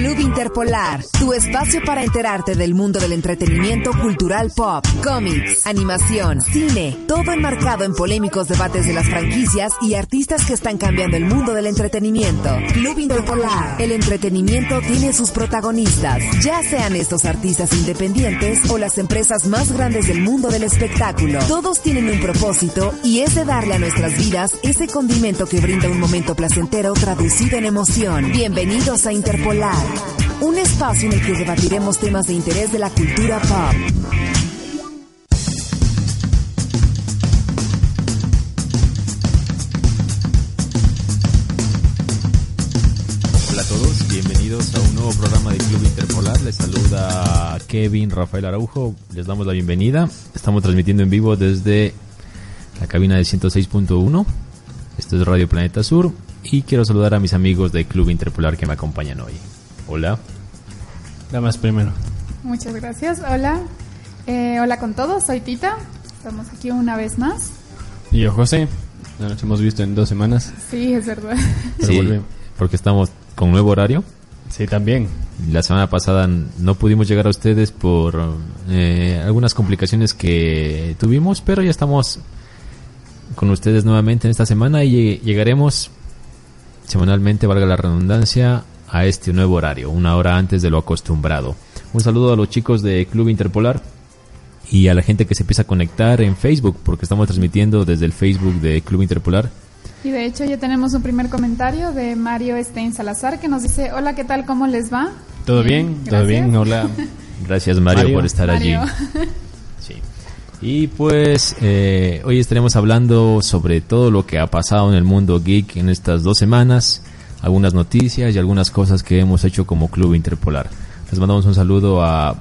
Club Interpolar, tu espacio para enterarte del mundo del entretenimiento cultural pop, cómics, animación, cine, todo enmarcado en polémicos debates de las franquicias y artistas que están cambiando el mundo del entretenimiento. Club Interpolar, el entretenimiento tiene sus protagonistas, ya sean estos artistas independientes o las empresas más grandes del mundo del espectáculo. Todos tienen un propósito y es de darle a nuestras vidas ese condimento que brinda un momento placentero traducido en emoción. Bienvenidos a Interpolar, un espacio en el que debatiremos temas de interés de la cultura pop. Hola a todos, bienvenidos a un nuevo programa de Club Interpolar. Les saluda Kevin Rafael Araujo. Les damos la bienvenida. Estamos transmitiendo en vivo desde la cabina de 106.1. Esto es Radio Planeta Sur. Y quiero saludar a mis amigos de Club Interpolar que me acompañan hoy. Hola. Damas primero. Muchas gracias. Hola. Eh, hola con todos, soy Tita. Estamos aquí una vez más. Y yo, José. No nos hemos visto en dos semanas. Sí, es verdad. Pero Sí, volvemos. porque estamos con nuevo horario. Sí, también. La semana pasada no pudimos llegar a ustedes por eh, algunas complicaciones que tuvimos, pero ya estamos con ustedes nuevamente en esta semana y lleg- llegaremos semanalmente, valga la redundancia, a este nuevo horario, una hora antes de lo acostumbrado. Un saludo a los chicos de Club Interpolar y a la gente que se empieza a conectar en Facebook, porque estamos transmitiendo desde el Facebook de Club Interpolar. Y de hecho ya tenemos un primer comentario de Mario Stein Salazar que nos dice, hola, ¿qué tal? ¿Cómo les va? ¿Todo bien? ¿Todo bien? Hola. Gracias Mario, Mario. por estar Mario. allí. Sí. Y pues eh, hoy estaremos hablando sobre todo lo que ha pasado en el mundo geek en estas dos semanas, algunas noticias y algunas cosas que hemos hecho como Club Interpolar. Les mandamos un saludo a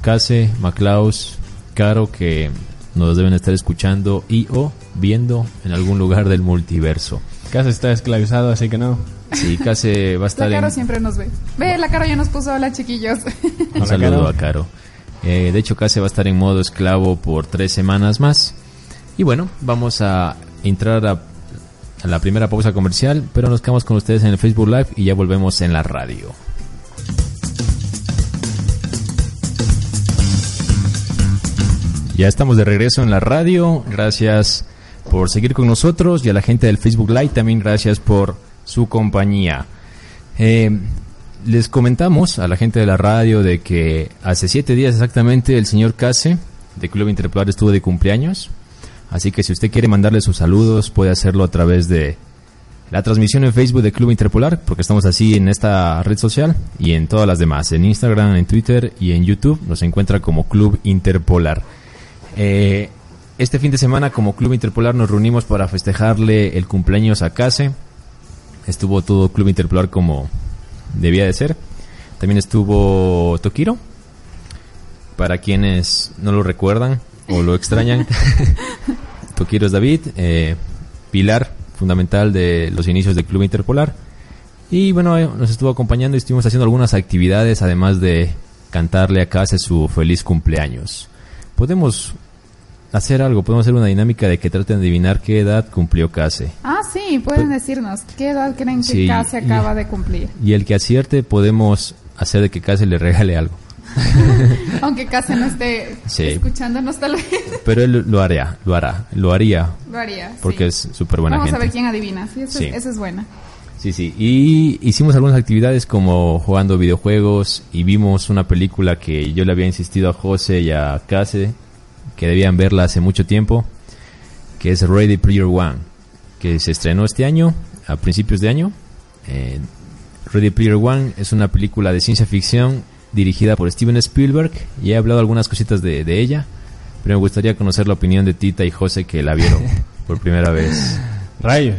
Case, Maclaus, Caro que nos deben estar escuchando y o viendo en algún lugar del multiverso. Casa está esclavizado, así que no. Sí, Case va a La estar Caro en... siempre nos ve. Ve, la Caro ya nos puso hola chiquillos. Un Hola, saludo Caro. a Caro. Eh, de hecho, Case va a estar en modo esclavo por tres semanas más. Y bueno, vamos a entrar a, la primera pausa comercial, pero nos quedamos con ustedes en el Facebook Live y ya volvemos en la radio. Ya estamos de regreso en la radio. Gracias por seguir con nosotros y a la gente del Facebook Live también gracias por su compañía. Eh, les comentamos a la gente de la radio de que hace siete días exactamente el señor Case de Club Interpolar estuvo de cumpleaños. Así que si usted quiere mandarle sus saludos puede hacerlo a través de la transmisión en Facebook de Club Interpolar, porque estamos así en esta red social y en todas las demás, en Instagram, en Twitter y en YouTube nos encuentra como Club Interpolar. Eh, este fin de semana como Club Interpolar nos reunimos para festejarle el cumpleaños a Case. Estuvo todo Club Interpolar como debía de ser. También estuvo Tokiro. Para quienes no lo recuerdan o lo extrañan, Tokiro es David, eh, pilar fundamental de los inicios del Club Interpolar. Y bueno, eh, nos estuvo acompañando y estuvimos haciendo algunas actividades, además de cantarle a Case su feliz cumpleaños. Podemos hacer algo, podemos hacer una dinámica de que traten de adivinar qué edad cumplió Case. ah, sí, pueden decirnos. ¿Qué edad creen que Sí, casi y- acaba de cumplir? Y el que acierte podemos hacer de que Case le regale algo. Aunque casi no esté Sí. escuchándonos tal vez. Pero él lo hará, lo hará, lo haría, Lo haría. porque sí. es súper buena Vamos gente. a ver quién adivina. Sí, eso, Sí. Es, eso es buena. Sí, sí. Y hicimos algunas actividades como jugando videojuegos y vimos una película que yo le había insistido a José y a Case que debían verla hace mucho tiempo, que es Ready Player One, que se estrenó este año, a principios de año. Eh, Ready Player One es una película de ciencia ficción dirigida por Steven Spielberg y he hablado algunas cositas de, de ella, pero me gustaría conocer la opinión de Tita y José que la vieron por primera vez. Rayos.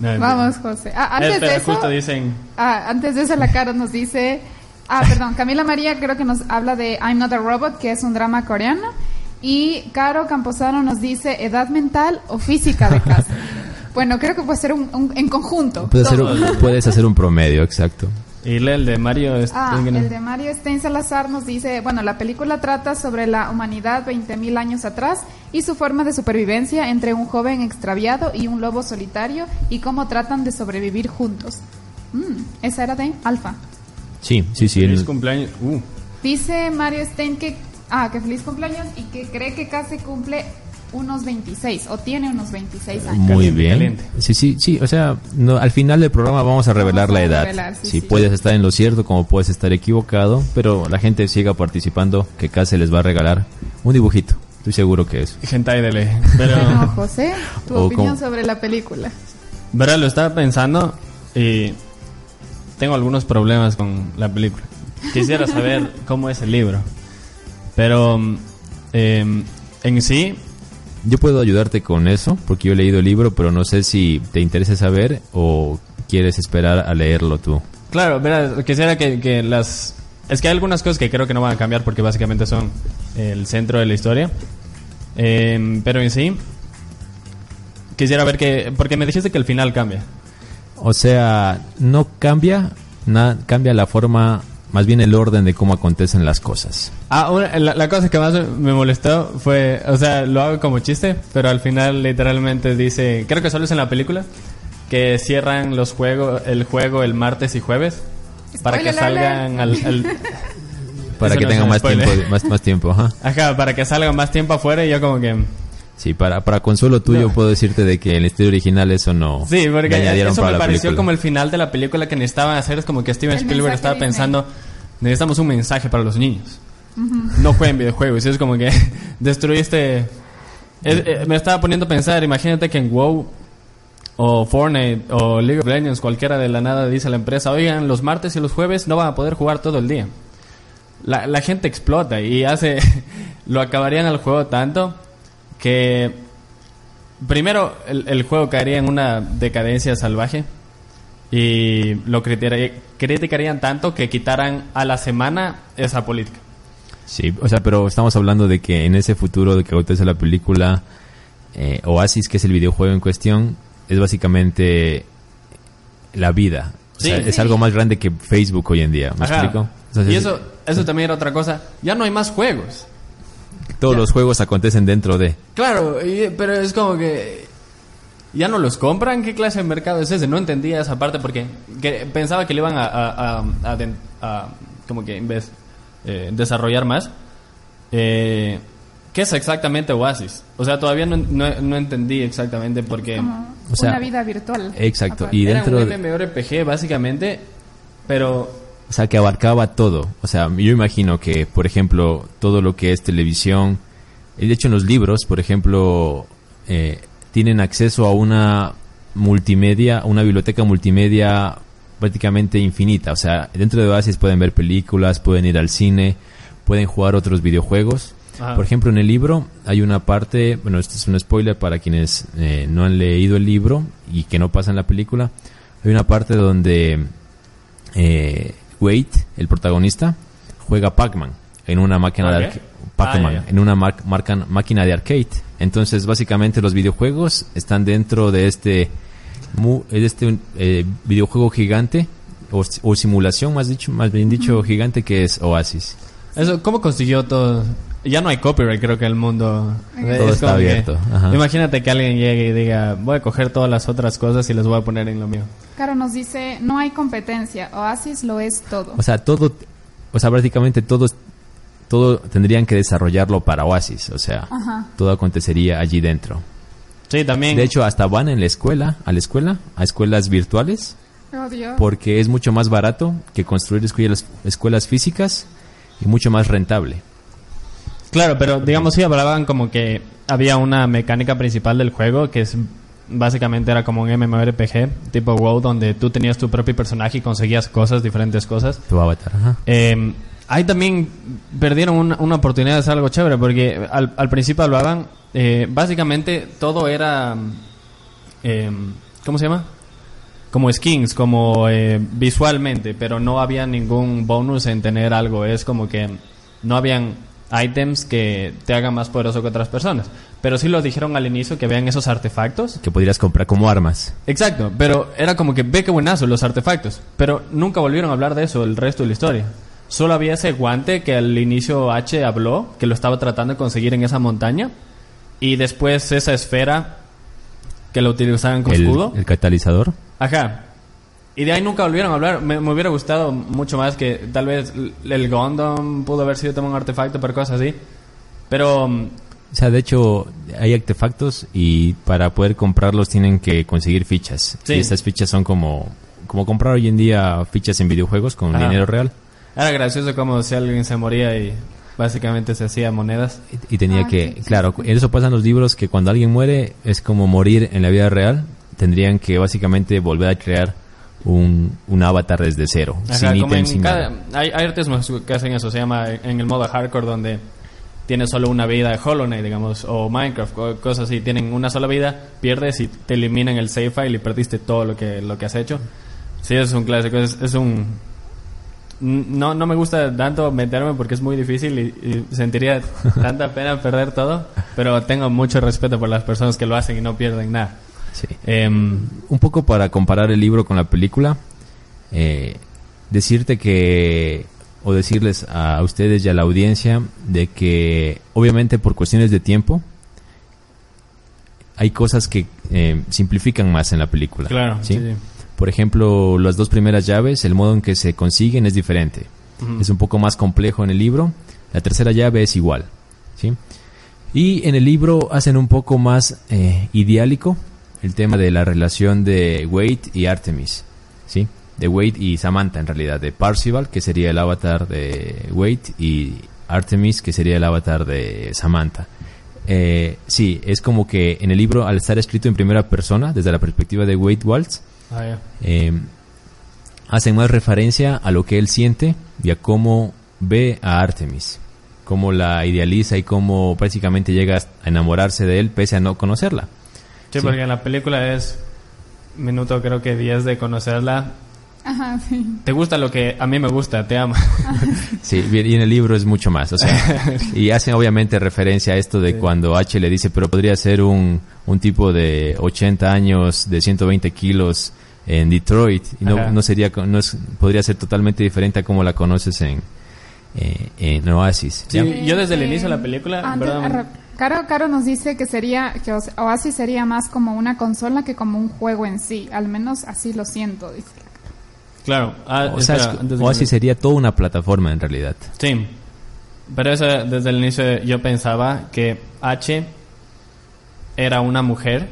No, Vamos, José. Ah, antes espera, de eso, justo dicen. ah, antes de eso la Caro nos dice, ah, perdón, Camila María creo que nos habla de I'm Not a Robot, que es un drama coreano, y Caro Camposano nos dice edad mental o física de casa. bueno, creo que puede ser un, un- en conjunto. Un- puedes hacer un promedio, exacto. Y lee el de Mario. Ah, el de Mario Stein Salazar nos dice, bueno, la película trata sobre la humanidad 20.000 años atrás y su forma de supervivencia entre un joven extraviado y un lobo solitario y cómo tratan de sobrevivir juntos. Mm, esa era de Alfa. Sí, sí, sí. Feliz el- cumpleaños. Uh, Dice Mario Stein que, ah, que feliz cumpleaños y que cree que casi cumple unos 26 o tiene unos 26 años. Muy bien. caliente. Sí, sí, sí. O sea, no, al final del programa vamos a revelar Vamos a la edad. revelar, sí, sí, sí. puedes estar en lo cierto como puedes estar equivocado, pero la gente siga participando que casi les va a regalar un dibujito. Estoy seguro que es. hentai de ley. Pero, Bueno, José, tu opinión como- sobre la película. verdad, lo estaba pensando y tengo algunos problemas con la película. Quisiera saber cómo es el libro. Pero mm, em, en sí, Yo puedo ayudarte con eso porque yo he leído el libro, pero no sé si te interesa saber o quieres esperar a leerlo tú. Claro, verá, quisiera que, que las... Es que hay algunas cosas que creo que no van a cambiar porque básicamente son el centro de la historia. Em, pero en sí, quisiera ver que... Porque me dijiste que el final cambia. O sea, no cambia, na- cambia la forma, más bien el orden de cómo acontecen las cosas. Ah, una- la, la cosa que más me molestó fue... O sea, lo hago como chiste, pero al final literalmente dice... Creo que solo es en la película. Que cierran los juegos, el juego el martes y jueves. Para que salgan al... al- Para Eso que no tengan más spoiler. tiempo, más, más tiempo, ajá. Ajá, para que salgan más tiempo afuera y yo como que... Sí, para, para consuelo tuyo No. puedo decirte de que en el estudio original eso no Sí, porque añadieron eso para me la pareció película. como el final de la película que necesitaban hacer. Es como que Steven El Spielberg estaba pensando, necesitamos un mensaje para los niños. No jueguen videojuegos. Y es como que destruiste... es- eh, me estaba poniendo a pensar, imagínate que en WoW o Fortnite o League of Legends, cualquiera de la nada dice a la empresa, oigan, los martes y los jueves no van a poder jugar todo el día. La, la gente explota y hace... lo acabarían al juego tanto que... Primero, el, el juego caería en una decadencia salvaje y lo criticaría- criticarían tanto que quitaran a la semana esa política. Sí, o sea, pero estamos hablando de que en ese futuro de que acontece la película eh, Oasis, que es el videojuego en cuestión, es básicamente la vida. O sea, Sí. es algo más grande que Facebook hoy en día. ¿Me Ajá. explico? Entonces, y eso, eso también era otra cosa. Ya no hay más juegos. Todos los juegos acontecen dentro de. Claro, y- pero es como que ya no los compran. ¿Qué clase de mercado es ese? No entendía esa parte porque que- pensaba que le iban a, a- a- a den- a, como que en vez eh, desarrollar más. Eh, ¿Qué es exactamente Oasis? O sea, todavía no, no- no entendí exactamente por qué. Como O sea, una vida virtual. Exacto. Aparte. Y Era dentro un de- MMORPG básicamente, pero O sea, que abarcaba todo. O sea, yo imagino que, por ejemplo, todo lo que es televisión, de hecho en los libros, por ejemplo, eh, tienen acceso a una multimedia, una biblioteca multimedia prácticamente infinita. O sea, dentro de Oasis pueden ver películas, pueden ir al cine, pueden jugar otros videojuegos. Ajá. Por ejemplo, en el libro hay una parte, bueno, esto es un spoiler para quienes eh, no han leído el libro y que no pasan la película. Hay una parte donde eh, Wade, el protagonista, juega Pac-Man en una máquina de Pac-Man, Ah, en una mar- marca- máquina de arcade. Entonces, básicamente los videojuegos están dentro de este mu- de este eh, videojuego gigante o, o simulación, más dicho, más bien dicho, gigante que es Oasis. Eso, ¿cómo consiguió todo? Ya no hay copyright, creo que el mundo. Todo es está que- abierto, ajá. imagínate que alguien llegue y diga, voy a coger todas las otras cosas y las voy a poner en lo mío. Caro nos dice, no hay competencia, Oasis lo es todo. O sea, todo, o sea, prácticamente todos, todo tendrían que desarrollarlo para Oasis, o sea, Ajá. todo acontecería allí dentro. Sí, también. De hecho, hasta van en la escuela, a la escuela, a escuelas virtuales, Oh, Dios. porque es mucho más barato que construir escuelas, escuelas físicas y mucho más rentable. Claro, pero digamos sí hablaban como que había una mecánica principal del juego que es básicamente era como un MMORPG tipo WoW donde tú tenías tu propio personaje y conseguías cosas, diferentes cosas. Tu avatar, ajá. Eh, ahí también perdieron una, una oportunidad de hacer algo chévere porque al, al principio hablaban, eh, básicamente todo era, eh, ¿cómo se llama? Como skins, como eh, visualmente, pero no había ningún bonus en tener algo. Es como que no habían items que te hagan más poderoso que otras personas. Pero sí lo dijeron al inicio que vean esos artefactos Que podrías comprar como armas. Exacto, pero era como que ve qué buenazo los artefactos, pero nunca volvieron a hablar de eso el resto de la historia. Solo había ese guante que al inicio H habló, que lo estaba tratando de conseguir en esa montaña, y después esa esfera que lo utilizaban El, escudo. el catalizador. Ajá. Y de ahí nunca volvieron a hablar. Me, me hubiera gustado mucho más que tal vez el Gundam pudo haber sido también un artefacto, pero cosas así. Pero mm, O sea, de hecho, hay artefactos y para poder comprarlos tienen que conseguir fichas. Sí. Y estas fichas son como, como comprar hoy en día fichas en videojuegos con Ajá. dinero real. era gracioso como si alguien se moría y básicamente se hacía monedas. Y y tenía Ah, que, qué claro, en eso pasan los libros que cuando alguien muere es como morir en la vida real. Tendrían que básicamente volver a crear un, un avatar desde cero, Ajá, sin cada- nada. hay, hay artistas que hacen eso, se llama en el modo hardcore donde tienes solo una vida de Hollow Knight, digamos, o Minecraft, o cosas así, tienen una sola vida, pierdes y te eliminan el save file y perdiste todo lo que, lo que has hecho. Sí, es un clásico, es, es un... No, no me gusta tanto meterme porque es muy difícil y, y sentiría tanta pena perder todo, pero tengo mucho respeto por las personas que lo hacen y no pierden nada. Sí. Em, un poco para comparar el libro con la película, eh, decirte que, o decirles a ustedes y a la audiencia, de que obviamente por cuestiones de tiempo, hay cosas que eh, simplifican más en la película. claro, ¿sí? Por ejemplo, las dos primeras llaves, el modo en que se consiguen es diferente. Es un poco más complejo en el libro. La tercera llave es igual. ¿sí? Y en el libro hacen un poco más eh, ideálico el tema de la relación de Wade y Artemis. ¿sí? De Wade y Samantha, en realidad. De Parcival, que sería el avatar de Wade, y Artemis, que sería el avatar de Samantha. Eh, sí, es como que en el libro, al estar escrito en primera persona, desde la perspectiva de Wade Waltz, Ah, eh, hacen más referencia a lo que él siente y a cómo ve a Artemis, cómo la idealiza y cómo prácticamente llega a enamorarse de él pese a no conocerla. Sí, Sí. porque en la película es minuto creo que 10 de conocerla. Ajá, sí. Te gusta lo que a mí me gusta, te amo. Sí, bien, y en el libro es mucho más, o sea, y hacen obviamente referencia a esto de cuando H le dice, pero podría ser un, un tipo de 80 años, de 120 kilos en Detroit, y no, no sería, co- no es, podría ser totalmente diferente a como la conoces en, eh, en Oasis. Sí, yo desde el Eh, inicio de la película, antes- Caro, Caro nos dice que sería que Oasis sería más como una consola que como un juego en sí. Al menos así lo siento. Dice. Claro. Ah, O sea, espera, es- antes de Oasis que- sería toda una plataforma en realidad. Sí. Pero eso desde el inicio yo pensaba que H era una mujer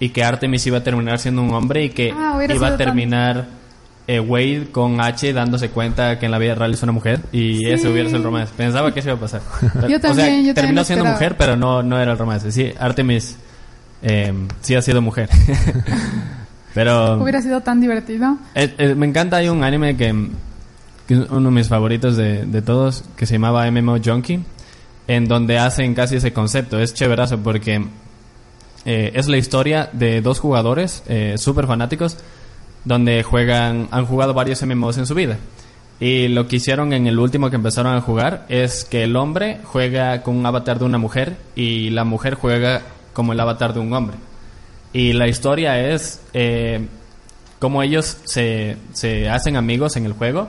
y que Artemis iba a terminar siendo un hombre y que Ah, iba a terminar eh, Wade con H dándose cuenta que en la vida real es una mujer y Sí. ese hubiera sido el romance. Pensaba que eso iba a pasar. Yo o sea, también, yo también terminó siendo mujer, pero no, no era el romance. Sí, Artemis eh, sí ha sido mujer. pero Hubiera sido tan divertido. eh, eh, me encanta, hay un anime que, que es uno de mis favoritos de, de todos, que se llamaba MMO Junkie, en donde hacen casi ese concepto. Es chéverazo porque eh, es la historia de dos jugadores eh, súper fanáticos, donde juegan, han jugado varios MMOs en su vida. Y lo que hicieron en el último que empezaron a jugar es que el hombre juega con un avatar de una mujer y la mujer juega como el avatar de un hombre. Y la historia es eh, cómo ellos se, se hacen amigos en el juego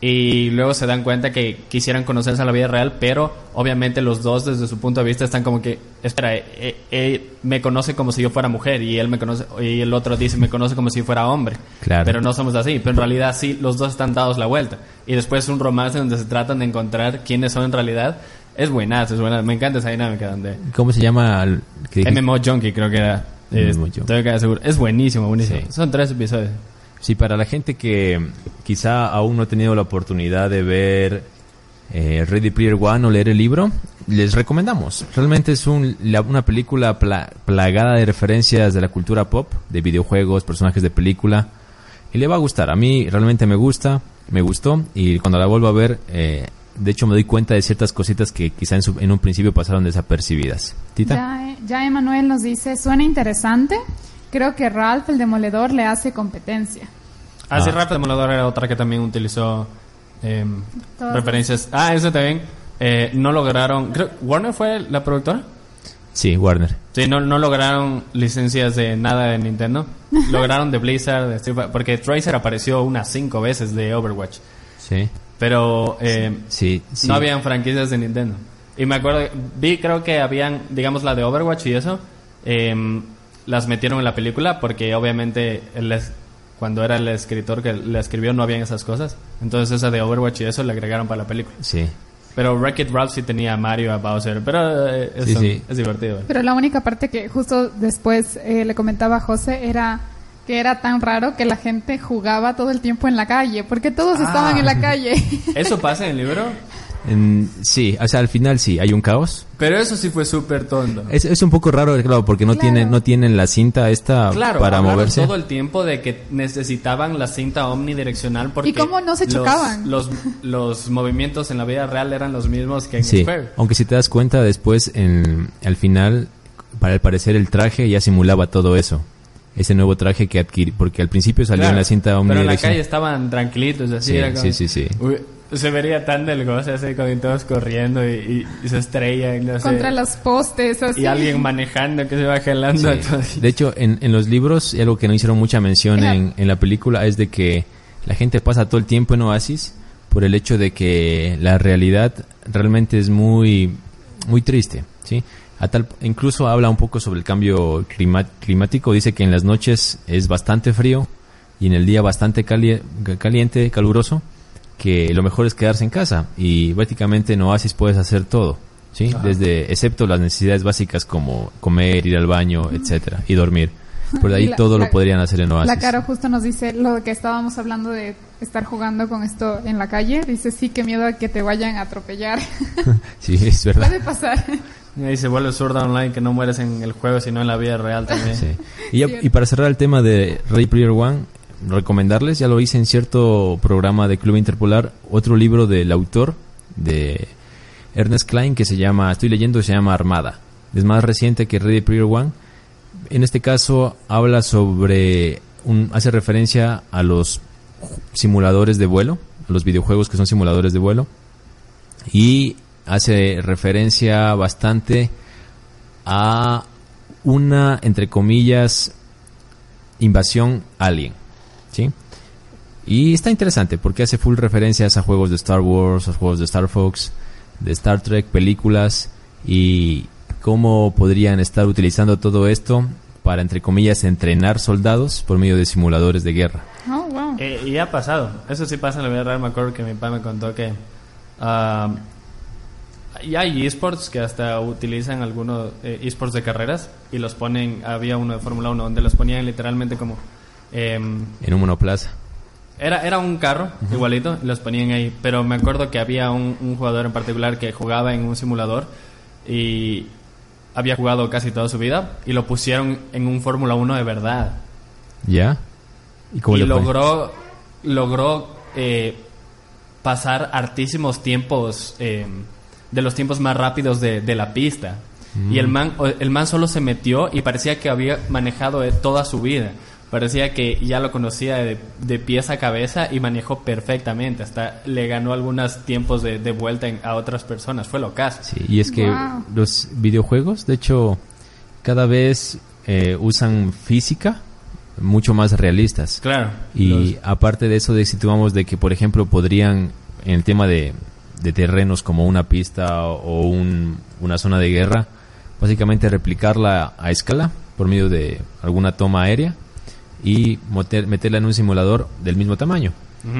y luego se dan cuenta que quisieran conocerse a la vida real, pero obviamente los dos desde su punto de vista están como que, espera, eh, eh, me conoce como si yo fuera mujer y él me conoce, y el otro dice me conoce como si fuera hombre. Claro. Pero no somos así, pero en realidad sí, los dos están dados la vuelta. Y después un romance donde se tratan de encontrar quiénes son en realidad. Es buenazo, es buena. Me encanta esa dinámica donde... ¿Cómo se llama? MMO Junkie creo que era. MMO Junkie. tengo que seguro. Es buenísimo, buenísimo. Sí. Son tres episodios. Sí, para la gente que quizá aún no ha tenido la oportunidad de ver eh, Ready Player One o leer el libro, les recomendamos. Realmente es un- la- una película pla- plagada de referencias de la cultura pop, de videojuegos, personajes de película. Y le va a gustar. A mí realmente me gusta, me gustó. Y cuando la vuelvo a ver, eh, de hecho me doy cuenta de ciertas cositas que quizá en, su- en un principio pasaron desapercibidas. Tita. Ya, ya Emanuel nos dice, suena interesante. Creo que Ralph el Demoledor le hace competencia. Ah, sí, Ah. Rap Demoledor era otra que también utilizó eh, Todas referencias. Ah, eso también. Eh, no lograron. Creo, ¿Warner fue la productora? Sí, Warner. Sí, no, no lograron licencias de nada de Nintendo. lograron de Blizzard, de Street Fighter, porque Tracer apareció unas cinco veces de Overwatch. Sí. Pero eh, Sí, sí. no habían franquicias de Nintendo. Y me acuerdo, vi creo que habían, digamos, la de Overwatch y eso, em, las metieron en la película porque obviamente les, cuando era el escritor que la escribió no habían esas cosas. Entonces esa de Overwatch y eso le agregaron para la película. Sí. Pero Wreck-It Ralph sí tenía a Mario, a Bowser, pero eh, Sí, eso sí. es divertido. Pero la única parte que justo después eh, le comentaba a José era que era tan raro que la gente jugaba todo el tiempo en la calle, porque todos estaban en la calle. ¿Eso pasa en el libro? En- sí, o sea, al final sí, hay un caos. Pero eso sí fue súper tonto. Es, es un poco raro, claro, porque no Claro. tienen, no tienen la cinta esta Claro, para moverse. todo el tiempo de que necesitaban la cinta omnidireccional porque... ¿Y cómo no se chocaban? Los, los movimientos en la vida real eran los mismos que en Sí, el juego. aunque si te das cuenta después, en, al final, para el parecer el traje ya simulaba todo eso. Ese nuevo traje que adquirí, porque al principio salió Claro, en la cinta Pero en la omnidireccional. calle estaban tranquilitos, así Sí, era como- sí, sí, sí. Se vería tan del goce así con todos corriendo y, y- y se estrellan, no sé. Contra los postes, así. Y alguien manejando que se va jalando. Sí. a todos. De hecho, en, en los libros, algo que no hicieron mucha mención en, en la película es de que la gente pasa todo el tiempo en Oasis por el hecho de que la realidad realmente es muy, muy triste, ¿sí? A tal, incluso habla un poco sobre el cambio climático, dice que en las noches es bastante frío y en el día bastante calie- caliente, caluroso, que lo mejor es quedarse en casa y prácticamente en Oasis puedes hacer todo, ¿sí? Desde, excepto las necesidades básicas como comer, ir al baño, etcétera, y dormir. Por ahí la- todo la- lo podrían hacer en Oasis. La Caro justo nos dice lo que estábamos hablando de estar jugando con esto en la calle. Dice, sí, qué miedo a que te vayan a atropellar. Sí, es verdad. Puede pasar. Y ahí se vuelve zurda online que no mueres en el juego sino en la vida real también. Sí. Y, ya- y para cerrar el tema de Ready Player One, recomendarles, ya lo hice en cierto programa de Club Interpolar, otro libro del autor de Ernest Klein que se llama, estoy leyendo, se llama Armada. Es más reciente que Ready Player One. En este caso habla sobre, un, hace referencia a los simuladores de vuelo, a los videojuegos que son simuladores de vuelo. Y hace referencia bastante a una, entre comillas, invasión alien. ¿Sí? Y está interesante porque hace full referencias a juegos de Star Wars, a juegos de Star Fox, de Star Trek, películas y cómo podrían estar utilizando todo esto para, entre comillas, entrenar soldados por medio de simuladores de guerra. Oh, wow. Eh, y ha pasado. Eso sí pasa en la vida real. Me acuerdo que mi papá me contó que... ah, y hay esports que hasta utilizan algunos eh, esports de carreras y los ponen... Había uno de Fórmula 1 donde los ponían literalmente como... em, En un monoplaza. Era, era un carro, igualito, los ponían ahí. Pero me acuerdo que había un, un jugador en particular que jugaba en un simulador y había jugado casi toda su vida y lo pusieron en un Fórmula 1 de verdad. ¿Ya? ¿Y cómo y logró, logró eh, pasar hartísimos tiempos, eh, de los tiempos más rápidos de, de la pista. Mm. Y el man, el man solo se metió y parecía que había manejado eh, toda su vida. Parecía que ya lo conocía de, de pies a cabeza y manejó perfectamente. Hasta le ganó algunos tiempos de, de vuelta en- a otras personas. Fue lo caso. Sí, y es que Wow. los videojuegos, de hecho, cada vez eh, usan física mucho más realistas. Claro. Y Los- aparte de eso, de situamos de que, por ejemplo, podrían, en el tema de, de terrenos como una pista o un- una zona de guerra, básicamente replicarla a escala por medio de alguna toma aérea y meterla en un simulador del mismo tamaño.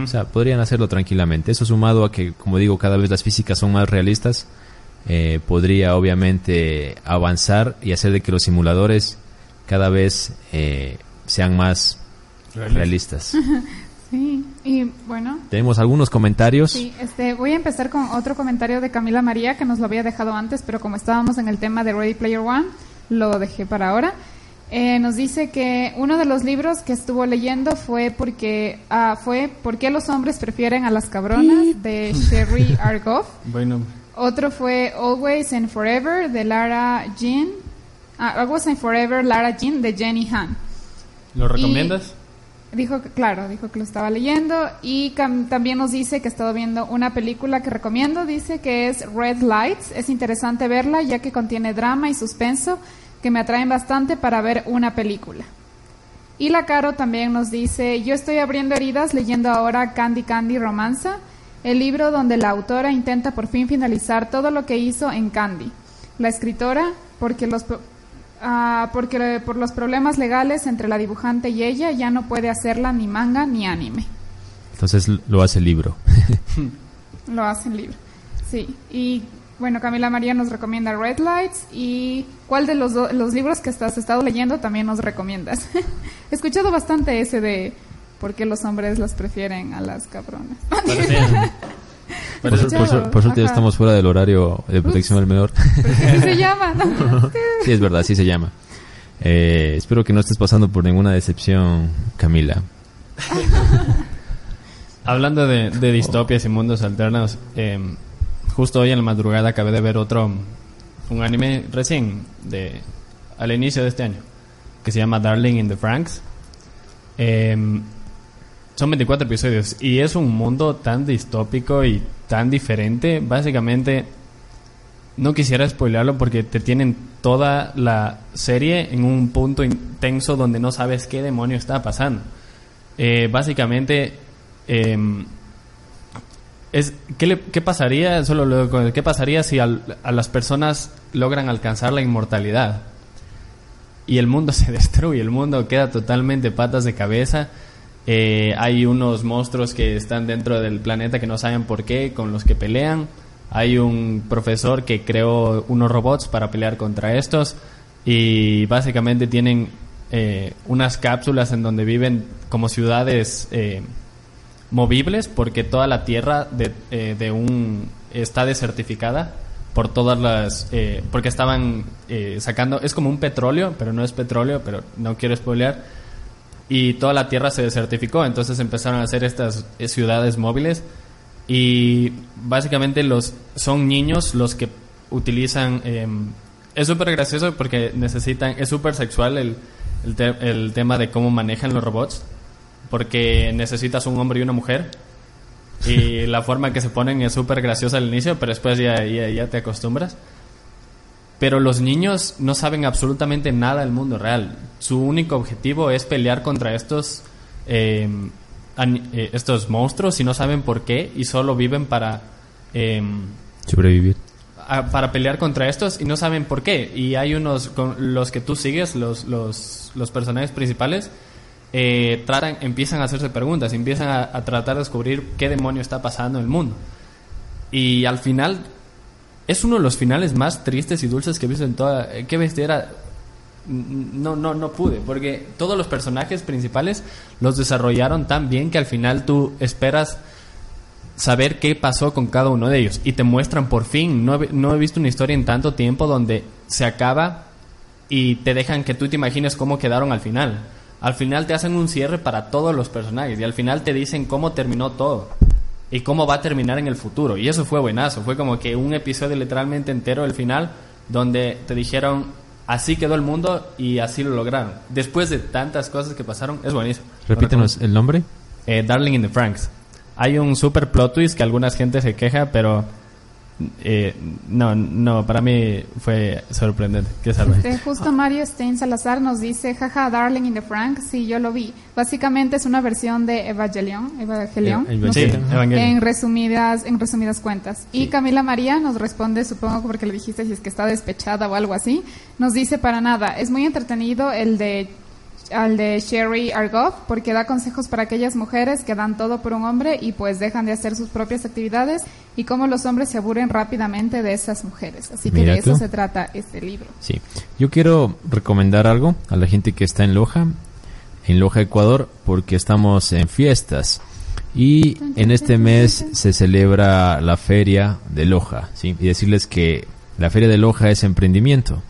O sea, podrían hacerlo tranquilamente. Eso sumado a que, como digo, cada vez las físicas son más realistas, eh, podría obviamente avanzar y hacer de que los simuladores cada vez eh, sean más realistas. Sí, y bueno, Tenemos algunos comentarios. sí, este, voy a empezar con otro comentario de Camila María que nos lo había dejado antes, pero como estábamos en el tema de Ready Player One, lo dejé para ahora. Eh, nos dice que uno de los libros que estuvo leyendo fue porque ah, fue ¿Por qué los hombres prefieren a las cabronas? de Sherry Argoff. Otro fue Always and Forever de Lara Jean. Ah, Always and Forever Lara Jean de Jenny Han. ¿lo recomiendas? Dijo que, claro, dijo que lo estaba leyendo y también nos dice que ha estado viendo una película que recomiendo, dice que es Red Lights, es interesante verla ya que contiene drama y suspenso que me atraen bastante para ver una película. Y la Caro también nos dice, yo estoy abriendo heridas leyendo ahora Candy Candy Romanza, el libro donde la autora intenta por fin finalizar todo lo que hizo en Candy. La escritora, porque los... Ah, porque por los problemas legales entre la dibujante y ella ya no puede hacerla ni manga ni anime. Entonces lo hace el libro. lo hace el libro, sí. Y bueno, Camila María nos recomienda Red Lights y ¿cuál de los, los libros que estás estado leyendo también nos recomiendas? He escuchado bastante ese de por qué los hombres las prefieren a las cabronas. Por, suerte ya estamos fuera del horario de protección del menor. Así se llama, ¿no? sí, es verdad, así se llama. Eh, espero que no estés pasando por ninguna decepción, Camila. Hablando de, distopias y mundos alternos, em, justo hoy en la madrugada acabé de ver otro, un anime recién, de, al inicio de este año, que se llama Darling in the Franks. Em, son 24 episodios y es un mundo tan distópico y tan diferente. Básicamente, no quisiera spoilearlo porque te tienen toda la serie en un punto intenso donde no sabes qué demonio está pasando. Eh, básicamente, em, es, ¿qué, pasaría? Solo lo, ¿qué pasaría si a las personas logran alcanzar la inmortalidad? Y el mundo se destruye, el mundo queda totalmente patas de cabeza eh, hay unos monstruos que están dentro del planeta que no saben por qué, con los que pelean. Hay un profesor que creó unos robots para pelear contra estos y básicamente tienen eh, unas cápsulas en donde viven como ciudades eh, movibles porque toda la tierra de, un está desertificada por todas las porque estaban sacando es como un petróleo pero no es petróleo pero no quiero spoilear y toda la tierra se desertificó, entonces empezaron a hacer estas eh, ciudades móviles y básicamente los son niños los que utilizan em, es súper gracioso porque necesitan es súper sexual el, el, tema de cómo manejan los robots porque necesitas un hombre y una mujer y la forma en que se ponen es súper graciosa al inicio pero después ya, ya, ya te acostumbras pero los niños no saben absolutamente nada del mundo real. Su único objetivo es pelear contra estos, em, eh, estos monstruos y no saben por qué y solo viven para... Em, Sobrevivir. para pelear contra estos y no saben por qué. Y hay unos, con los que tú sigues, los, los, los personajes principales, eh, empiezan a hacerse preguntas, empiezan a, tratar de descubrir qué demonio está pasando en el mundo. Y al final es uno de los finales más tristes y dulces que he visto en toda. ¿Qué bestia? No, no, no pude, porque todos los personajes principales los desarrollaron tan bien que al final tú esperas saber qué pasó con cada uno de ellos y te muestran por fin. No no he visto una historia en tanto tiempo donde se acaba y te dejan que tú te imagines cómo quedaron al final. Al final te hacen un cierre para todos los personajes y al final te dicen cómo terminó todo y cómo va a terminar en el futuro. Y eso fue buenazo, fue como que un episodio literalmente entero del final donde te dijeron así quedó el mundo y así lo lograron. Después de tantas cosas que pasaron, es buenísimo. Repítenos el nombre. Eh, Darling in the Franks. Hay un super plot twist que alguna gente se queja, pero eh, no, no, para mí fue sorprendente. ¿Qué? Este, justo Mario Stein Salazar nos dice, jaja, Darling in the Frank, sí, yo lo vi. Básicamente es una versión de Evangelion, Evangelion, en resumidas, en resumidas cuentas. Y Camila María nos responde, supongo porque le dijiste si es que está despechada o algo así, nos dice para nada, es muy entretenido el de al de Sherry Argoff porque da consejos para aquellas mujeres que dan todo por un hombre y pues dejan de hacer sus propias actividades y cómo los hombres se aburren rápidamente de esas mujeres. Así que de eso se trata este libro. Sí, yo quiero recomendar algo a la gente que está en Loja, en Loja, Ecuador, porque estamos en fiestas. Y en este mes se celebra la feria de Loja, ¿sí? Y decirles que la feria de Loja es emprendimiento.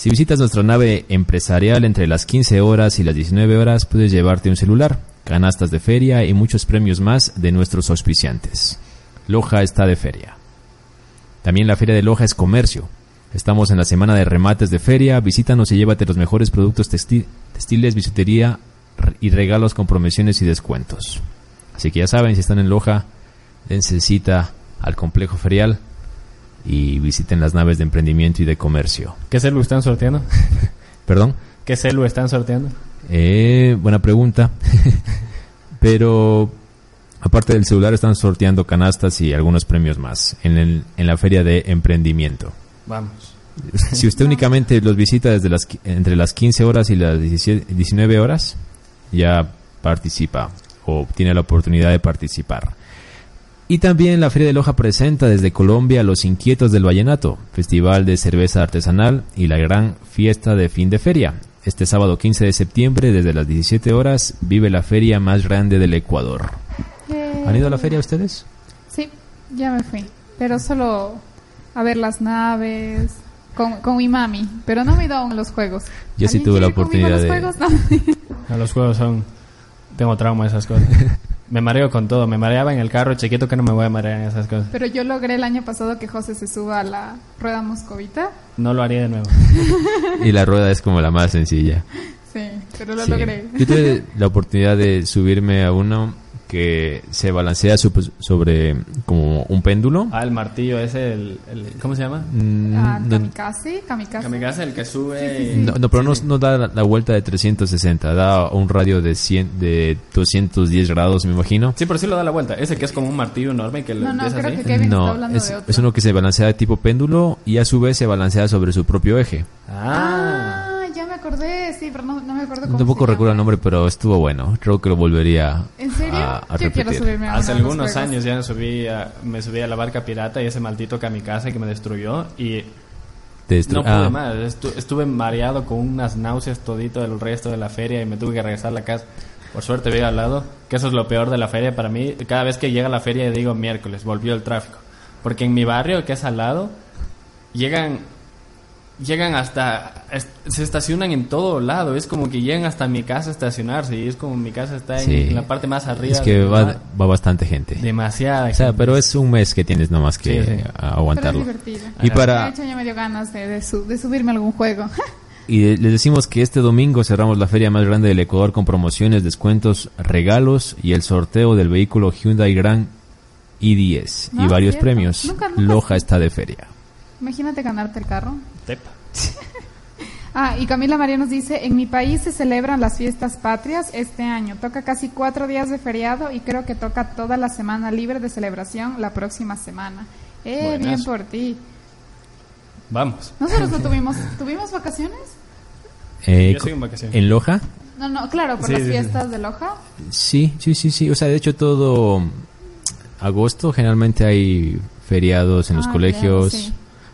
Si visitas nuestra nave empresarial entre las 15 horas y las 19 horas, puedes llevarte un celular, canastas de feria y muchos premios más de nuestros auspiciantes. Loja está de feria. También la feria de Loja es comercio. Estamos en la semana de remates de feria. Visítanos y llévate los mejores productos textiles, bisutería y regalos con promociones y descuentos. Así que ya saben, si están en Loja, dense cita al complejo ferial y visiten las naves de emprendimiento y de comercio. ¿Qué celu están sorteando? ¿Perdón? ¿Qué celu están sorteando? Eh, buena pregunta. Pero aparte del celular están sorteando canastas y algunos premios más en, el, en la feria de emprendimiento. Vamos. Si usted únicamente los visita desde las, entre las 15 horas y las 17 19 horas, ya participa o tiene la oportunidad de participar. Y también la Feria de Loja presenta desde Colombia Los Inquietos del Vallenato, festival de cerveza artesanal y la gran fiesta de fin de feria. Este sábado 15 de septiembre, desde las 17 horas, vive la feria más grande del Ecuador. ¿Han ido a la feria ustedes? Sí, ya me fui. Pero solo a ver las naves con, con mi mami. Pero no me he ido aún a los juegos. Yo sí ¿Alguien tuve la conmigo a oportunidad los de- juegos? No. Los juegos son... Tengo trauma de esas cosas. me mareo con todo. Me mareaba en el carro chiquito que no me voy a marear en esas cosas. Pero yo logré el año pasado que José se suba a la rueda moscovita. No lo haría de nuevo. Y la rueda es como la más sencilla. Sí, pero lo Sí. logré. Yo tuve la oportunidad de subirme a uno que se balancea sobre como un péndulo. Ah, el martillo ese, el, el- ¿cómo se llama? Mm, Ah, kamikaze, kamikaze. Kamikaze, el que sube Sí, sí, y- sí. no, no, pero no, no da la, vuelta de 360, da un radio de 100, de 210 grados, me imagino. Sí, pero sí lo da la vuelta. Ese que es como un martillo enorme que lo No, no, empieza creo así. que Kevin está no, hablando es, de otro. es uno que se balancea tipo péndulo y a su vez se balancea sobre su propio eje. Ah. Acordé, sí, pero no, no me acuerdo cómo Tampoco se recuerdo el nombre, pero estuvo bueno. Creo que lo volvería ¿En serio? a, a yo quiero repetir. subirme a Hace algunos años ya me subí, a, me subí a la barca pirata y ese maldito kamikaze que me destruyó y Te destru- no pude ah, más. Estu- estuve mareado con unas náuseas todito del resto de la feria y me tuve que regresar a la casa. Por suerte vivo al lado, que eso es lo peor de la feria para mí. Cada vez que llega la feria digo miércoles, volvió el tráfico. Porque en mi barrio, que es al lado, llegan llegan hasta se estacionan en todo lado es como que llegan hasta mi casa a estacionarse y es como mi casa está en, sí. en la parte más arriba Es que va, bastante gente. demasiada O sea, gente. pero es un mes que tienes nomás que Sí, sí. a- Pero es aguantarlo. divertido. Y De para hecho, ya me dio ganas de, de, su- de subirme a algún juego. y de- les decimos que este domingo cerramos la feria más grande del Ecuador con promociones, descuentos, regalos y el sorteo del vehículo Hyundai Grand i10 y No, varios cierto. premios. Nunca- nunca- Loja está de feria. Imagínate ganarte el carro. Tepa. Ah, y Camila María nos dice, en mi país se celebran las fiestas patrias este año. Toca casi cuatro días de feriado y creo que toca toda la semana libre de celebración la próxima semana. Eh, Buenas. bien por ti. vamos Nosotros no tuvimos, ¿tuvimos vacaciones? Eh, Yo en vacaciones. ¿En Loja? No, no, claro, por Sí, las sí, sí. fiestas de Loja. Sí, sí, sí, sí. O sea, de hecho todo agosto generalmente hay feriados en los Ah, colegios.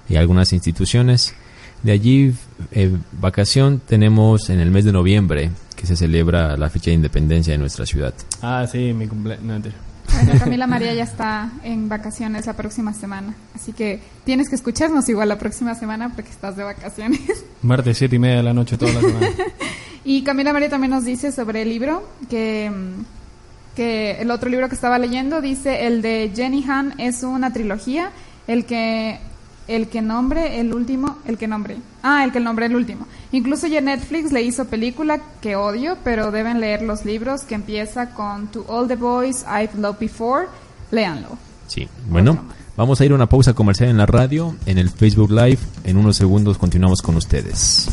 Y algunas instituciones. De allí, eh, vacación tenemos en el mes de noviembre, que se celebra la fecha de independencia de nuestra ciudad. ah sí mi cumpleaños. Bueno, Camila María ya está en vacaciones la próxima semana. Así que tienes que escucharnos igual la próxima semana porque estás de vacaciones. martes siete y media de la noche toda la semana Y Camila María también nos dice sobre el libro que, que el otro libro que estaba leyendo dice el de Jenny Han es una trilogía, el que el que nombre el último, el que nombre. Ah, el que nombre el último. Incluso ya Netflix le hizo película que odio, pero deben leer los libros que empieza con To All the Boys I've Loved Before. Léanlo. Sí, bueno, vamos a ir a una pausa comercial en la radio, en el Facebook Live. En unos segundos continuamos con ustedes.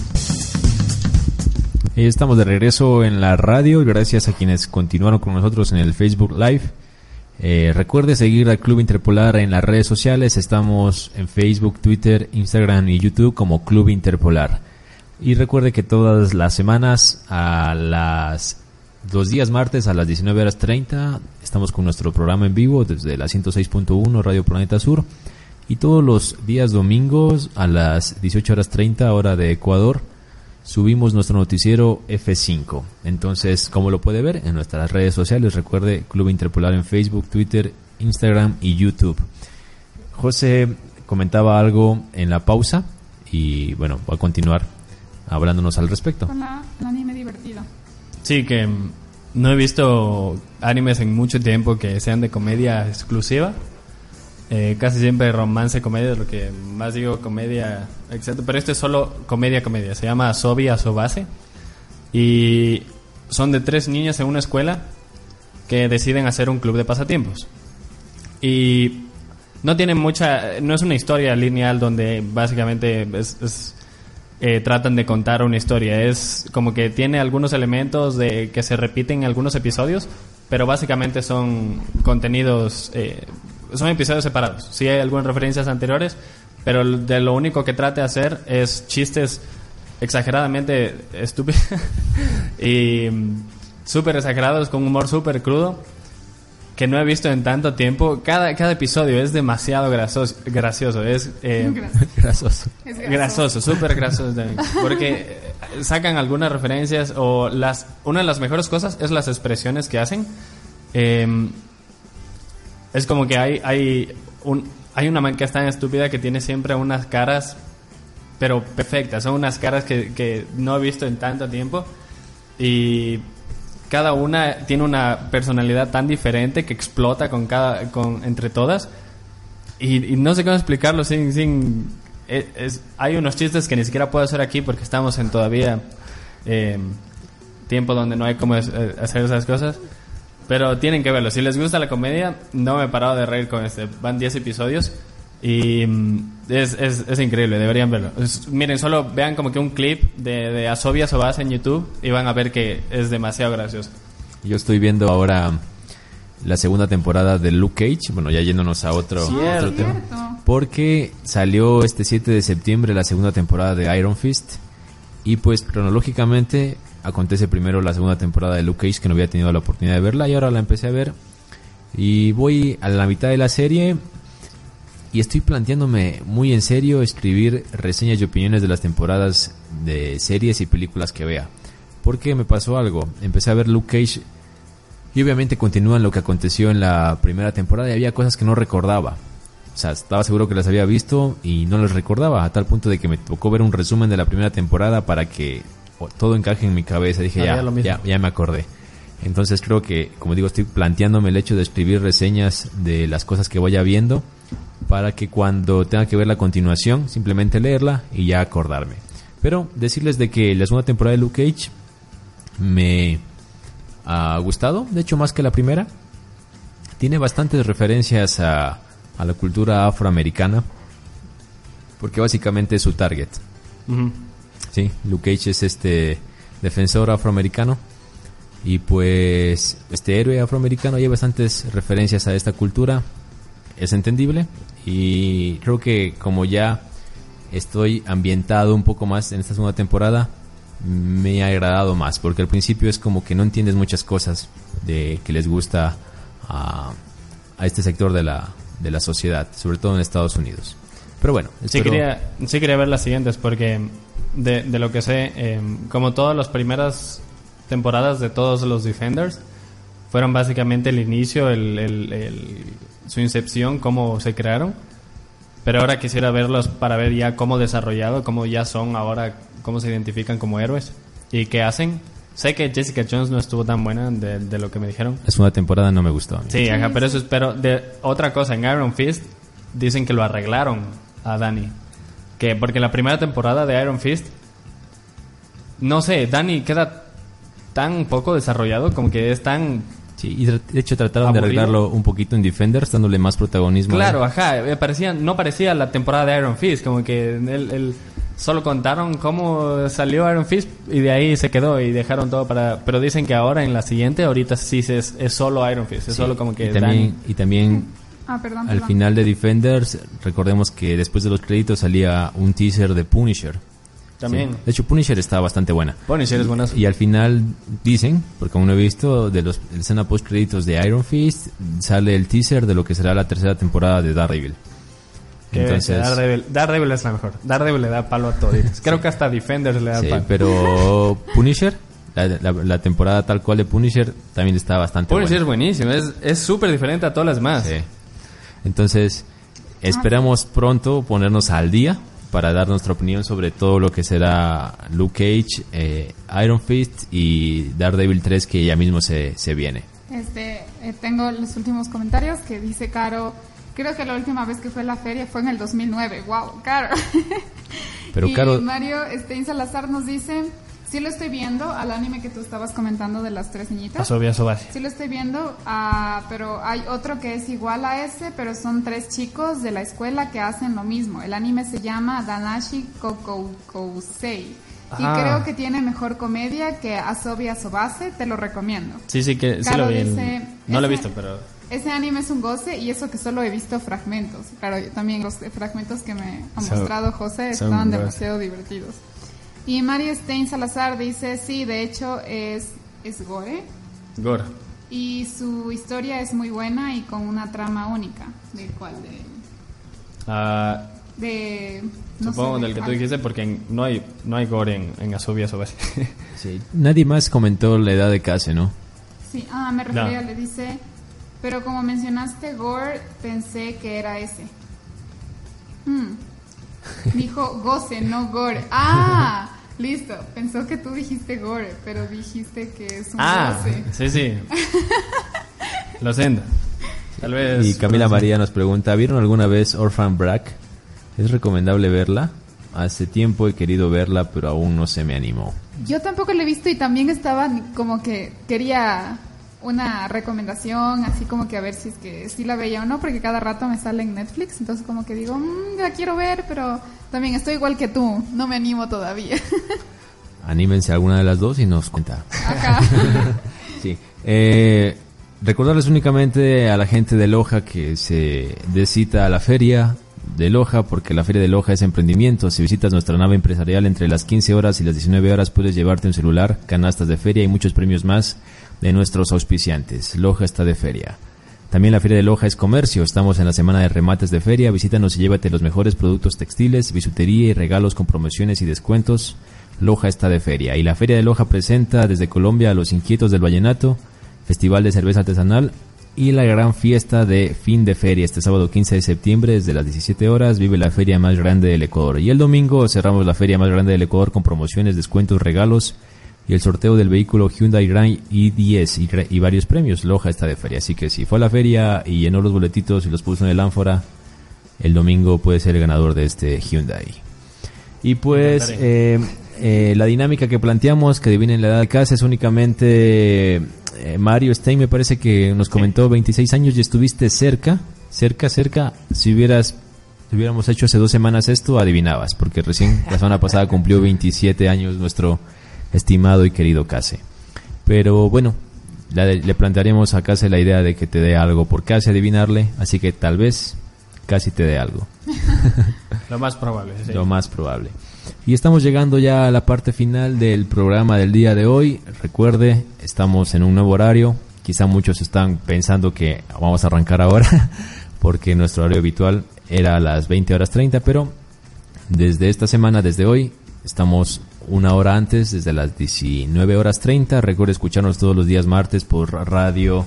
Y Estamos de regreso en la radio gracias a quienes continuaron con nosotros en el Facebook Live. Eh, recuerde seguir al Club Interpolar en las redes sociales. Estamos en Facebook, Twitter, Instagram y YouTube como Club Interpolar. Y recuerde que todas las semanas a las los días martes a las 19 horas 30 estamos con nuestro programa en vivo desde la 106.1 Radio Planeta Sur. Y todos los días domingos a las 18 horas 30 hora de Ecuador subimos nuestro noticiero F5. Entonces, como lo puede ver en nuestras redes sociales, recuerde Club Interpolar en Facebook, Twitter, Instagram y YouTube. José comentaba algo en la pausa y bueno, va a continuar hablándonos al respecto. Anime divertido. Sí, que mm, no he visto animes en mucho tiempo que sean de comedia exclusiva. Eh, casi siempre romance, comedia, es lo que más digo comedia, exacto. Pero este es solo comedia, comedia. Se llama Asobi Asobase. Y son de tres niñas en una escuela que deciden hacer un club de pasatiempos. Y no tiene mucha, no es una historia lineal donde básicamente eh, tratan de contar una historia. Es como que tiene algunos elementos de que se repiten en algunos episodios, pero básicamente son contenidos, eh, son episodios separados. Sí hay algunas referencias anteriores, pero de lo único que trata de hacer es chistes exageradamente estúpidos y mm, súper exagerados con humor súper crudo que no he visto en tanto tiempo. Cada, cada episodio es demasiado grasoso, gracioso, es eh, Grasoso. Es grasoso, súper grasoso también. Porque eh, sacan algunas referencias o las una de las mejores cosas es las expresiones que hacen. Eh, es como que hay hay un hay una man que es tan estúpida que tiene siempre unas caras pero perfectas, son unas caras que, que no he visto en tanto tiempo. Y cada una tiene una personalidad tan diferente que explota con cada con entre todas. Y, no sé cómo explicarlo sin sin es- es- hay unos chistes que ni siquiera puedo hacer aquí porque estamos en todavía eh, tiempo donde no hay cómo eh, hacer esas cosas pero tienen que verlo si les gusta la comedia no me he parado de reír con este van 10 episodios y mm, es, es, es increíble, deberían verlo. Es- miren, solo vean como que un clip de, de Asobia Sobas en YouTube y van a ver que es demasiado gracioso. Yo estoy viendo ahora la segunda temporada de Luke Cage, bueno, ya yéndonos a otro, Cierto. otro tema. Porque salió este 7 de septiembre la segunda temporada de Iron Fist. Y pues cronológicamente acontece primero la segunda temporada de Luke Cage, que no había tenido la oportunidad de verla, y ahora la empecé a ver. Y voy a la mitad de la serie y estoy planteándome muy en serio escribir reseñas y opiniones de las temporadas de series y películas que vea. Porque me pasó algo. Empecé a ver Luke Cage y obviamente continúan lo que aconteció en la primera temporada y había cosas que no recordaba. O sea, estaba seguro que las había visto y no las recordaba, a tal punto de que me tocó ver un resumen de la primera temporada para que todo encaje en mi cabeza. Dije, ya, ya, ya me acordé. Entonces creo que, como digo, estoy planteándome el hecho de escribir reseñas de las cosas que vaya viendo para que cuando tenga que ver la continuación, simplemente leerla y ya acordarme. Pero decirles de que la segunda temporada de Luke Cage me ha gustado, de hecho más que la primera. Tiene bastantes referencias a, a la cultura afroamericana, porque básicamente es su target. Ujú. Sí, Luke Cage es este defensor afroamericano y pues este héroe afroamericano hay bastantes referencias a esta cultura. Es entendible y creo que como ya estoy ambientado un poco más en esta segunda temporada, me ha agradado más porque al principio es como que no entiendes muchas cosas de que les gusta a, a este sector de la, de la sociedad, sobre todo en Estados Unidos. Pero bueno, Sí, quería, sí quería ver las siguientes porque de, de lo que sé, eh, como todas las primeras temporadas de todos los Defenders, fueron básicamente el inicio, el, el- el- su incepción, cómo se crearon. Pero ahora quisiera verlos para ver ya cómo desarrollado, cómo ya son ahora, cómo se identifican como héroes y qué hacen. Sé que Jessica Jones no estuvo tan buena de, de lo que me dijeron. la segunda temporada no me gustó. Sí, ajá, pero eso es, pero de otra cosa, en Iron Fist dicen que lo arreglaron a Danny. Que porque la primera temporada de Iron Fist, no sé, Danny queda tan poco desarrollado, como que es tan... Sí, y de hecho trataron de Aburrido. arreglarlo un poquito en Defenders, dándole más protagonismo. Claro, ajá, eh, parecía, no parecía la temporada de Iron Fist, como que él, él- solo contaron cómo salió Iron Fist y de ahí se quedó y dejaron todo para... Pero dicen que ahora en la siguiente, ahorita sí es, es solo Iron Fist, es Sí, solo como que y también, Danny. y también Ah, perdón. al perdón. final de Defenders, recordemos que después de los créditos salía un teaser de Punisher. También. Sí. De hecho, Punisher está bastante buena. Punisher es buenazo. Y al final dicen, porque aún no he visto, de los la escena post créditos de Iron Fist, sale el teaser de lo que será la tercera temporada de Daredevil. Entonces, Daredevil, Daredevil es la mejor. Daredevil le da palo a toditos. Creo que hasta Defenders le da sí, palo. pero Punisher, la, la- la temporada tal cual de Punisher, también está bastante Punisher buena. es buenísimo. Es es súper diferente a todas las más. Sí. Entonces, esperamos pronto ponernos al día para dar nuestra opinión sobre todo lo que será Luke Cage, eh, Iron Fist y Daredevil 3 que ya mismo se, se viene. Este, eh, tengo los últimos comentarios que dice Caro. Creo que la última vez que fue a la feria fue en el 2009. Wow, Caro. Pero y Caro- Mario Stein Salazar nos dice, sí lo estoy viendo al anime que tú estabas comentando de las tres niñitas. Paso bien, eso base. Sí lo estoy viendo, ah, pero hay otro que es igual a ese, pero son tres chicos de la escuela que hacen lo mismo. El anime se llama Danashi Kokousei. Y Ah. creo que tiene mejor comedia que Asobi Asobase, te lo recomiendo. Sí, sí, que sí lo vi. dice, no lo he visto, pero. ese anime es un goce y eso que solo he visto fragmentos. Claro, yo también los fragmentos que me ha mostrado José estaban demasiado divertidos. Y Mario Stein Salazar dice, sí, de hecho es, es gore Gore. y su historia es muy buena y con una trama única. ¿De cuál? De... Ah, de no supongo sé, de del que tú cuál. dijiste porque no hay no hay gore en, en Asobase. Sí. Nadie más comentó la edad de Case, ¿no? Sí, ah, me refería, No. le dice, pero como mencionaste Gore, pensé que era ese. Hmm. Dijo goce, no Gore. Ah, listo. Pensó que tú dijiste Gore, pero dijiste que es un ah, goce. sí, sí. Lo siento. Tal vez. Y Camila María nos pregunta, ¿vieron alguna vez Orphan Black? ¿Es recomendable verla? Hace tiempo he querido verla, pero aún no se me animó. Yo tampoco lo he visto y también estaba como que quería una recomendación, así como que a ver si es que sí la veía o no, porque cada rato me sale en Netflix, entonces como que digo, "Mm, la quiero ver, pero también estoy igual que tú, no me animo todavía. Anímense a alguna de las dos y nos cuenta. Ajá. Sí. Eh, recordarles únicamente a la gente de Loja que se descita a la feria de Loja, porque la feria de Loja es emprendimiento. Si visitas nuestra nave empresarial entre las 15 horas y las 19 horas, puedes llevarte un celular, canastas de feria y muchos premios más de nuestros auspiciantes. Loja está de feria. También la Feria de Loja es comercio. Estamos en la semana de remates de feria. Visítanos y llévate los mejores productos textiles, bisutería y regalos con promociones y descuentos. Loja está de feria. Y la Feria de Loja presenta desde Colombia a los inquietos del vallenato, Festival de Cerveza Artesanal y la gran fiesta de fin de feria. Este sábado 15 de septiembre, desde las 17 horas, vive la feria más grande del Ecuador. Y el domingo cerramos la feria más grande del Ecuador con promociones, descuentos, regalos y el sorteo del vehículo Hyundai Grand i10 y, varios premios. Loja está de feria. Así que si fue a la feria y llenó los boletitos y los puso en el ánfora, el domingo puede ser el ganador de este Hyundai. Y pues eh, eh, la dinámica que planteamos, que adivinen la edad de casa, es únicamente eh, Mario Stein, me parece que nos comentó 26 años y estuviste cerca, cerca, cerca. Si hubieras si hubiéramos hecho hace dos semanas esto, adivinabas, porque recién la semana pasada cumplió 27 años nuestro estimado y querido Case. Pero bueno, la de- le plantearemos a Case la idea de que te dé algo por casi adivinarle, así que tal vez casi te dé algo Lo más probable. sí. lo más probable. Y estamos llegando ya a la parte final del programa del día de hoy. Recuerde, estamos en un nuevo horario. Quizá muchos están pensando que vamos a arrancar ahora, porque nuestro horario habitual era a las 20 horas 30, pero desde esta semana, desde hoy, estamos una hora antes, desde las 19 horas 30. Recuerde escucharnos todos los días martes por Radio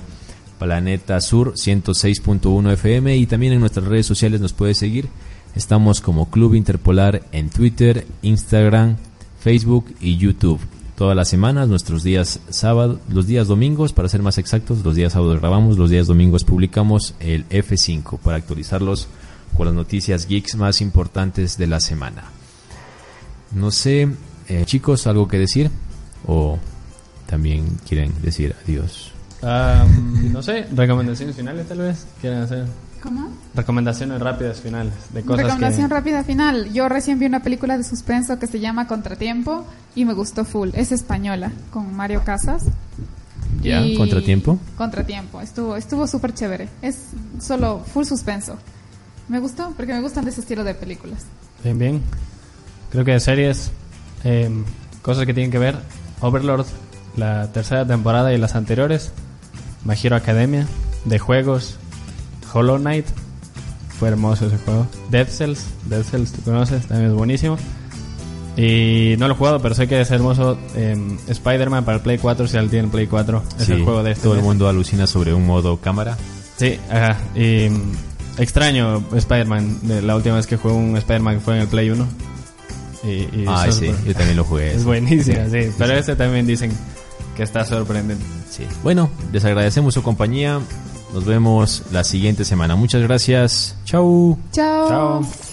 Planeta Sur 106.1 FM y también en nuestras redes sociales nos puede seguir. Estamos como Club Interpolar en Twitter, Instagram, Facebook y YouTube. Todas las semanas, nuestros días sábado, los días domingos, para ser más exactos, los días sábados grabamos, los días domingos publicamos el F5 para actualizarlos con las noticias geeks más importantes de la semana. No sé, eh, chicos, algo que decir o también quieren decir adiós. No sé, recomendaciones finales tal vez. ¿Quieren hacer? ¿Cómo? Recomendaciones rápidas finales de cosas Recomendación que... rápida final. Yo recién vi una película de suspenso que se llama Contratiempo y me gustó full. Es española, con Mario Casas. ¿Ya? Y- ¿Contratiempo? Contratiempo. Estuvo estuvo súper chévere. Es solo full suspenso. Me gustó porque me gustan de ese estilo de películas. Bien, bien. Creo que de series, eh, cosas que tienen que ver. Overlord, la tercera temporada y las anteriores. My Hero Academia, de juegos. Hollow Knight, fue hermoso ese juego. Dead Cells, Dead Cells, tú conoces, también es buenísimo. Y no lo he jugado, pero sé que es hermoso. eh, Spider-Man para el Play 4, si alguien tiene el Play 4, es Sí, el juego de este Todo el mundo alucina sobre un modo cámara. Sí, ajá. Y mm, extraño Spider-Man. de La última vez que jugué un Spider-Man fue en el Play 1. Y, y Ah, sí, yo también lo jugué. Es buenísimo, sí. Pero este también dicen que está sorprendente. Sí. Bueno, les agradecemos su compañía. Nos vemos la siguiente semana. Muchas gracias. Chau. Chao. Chao.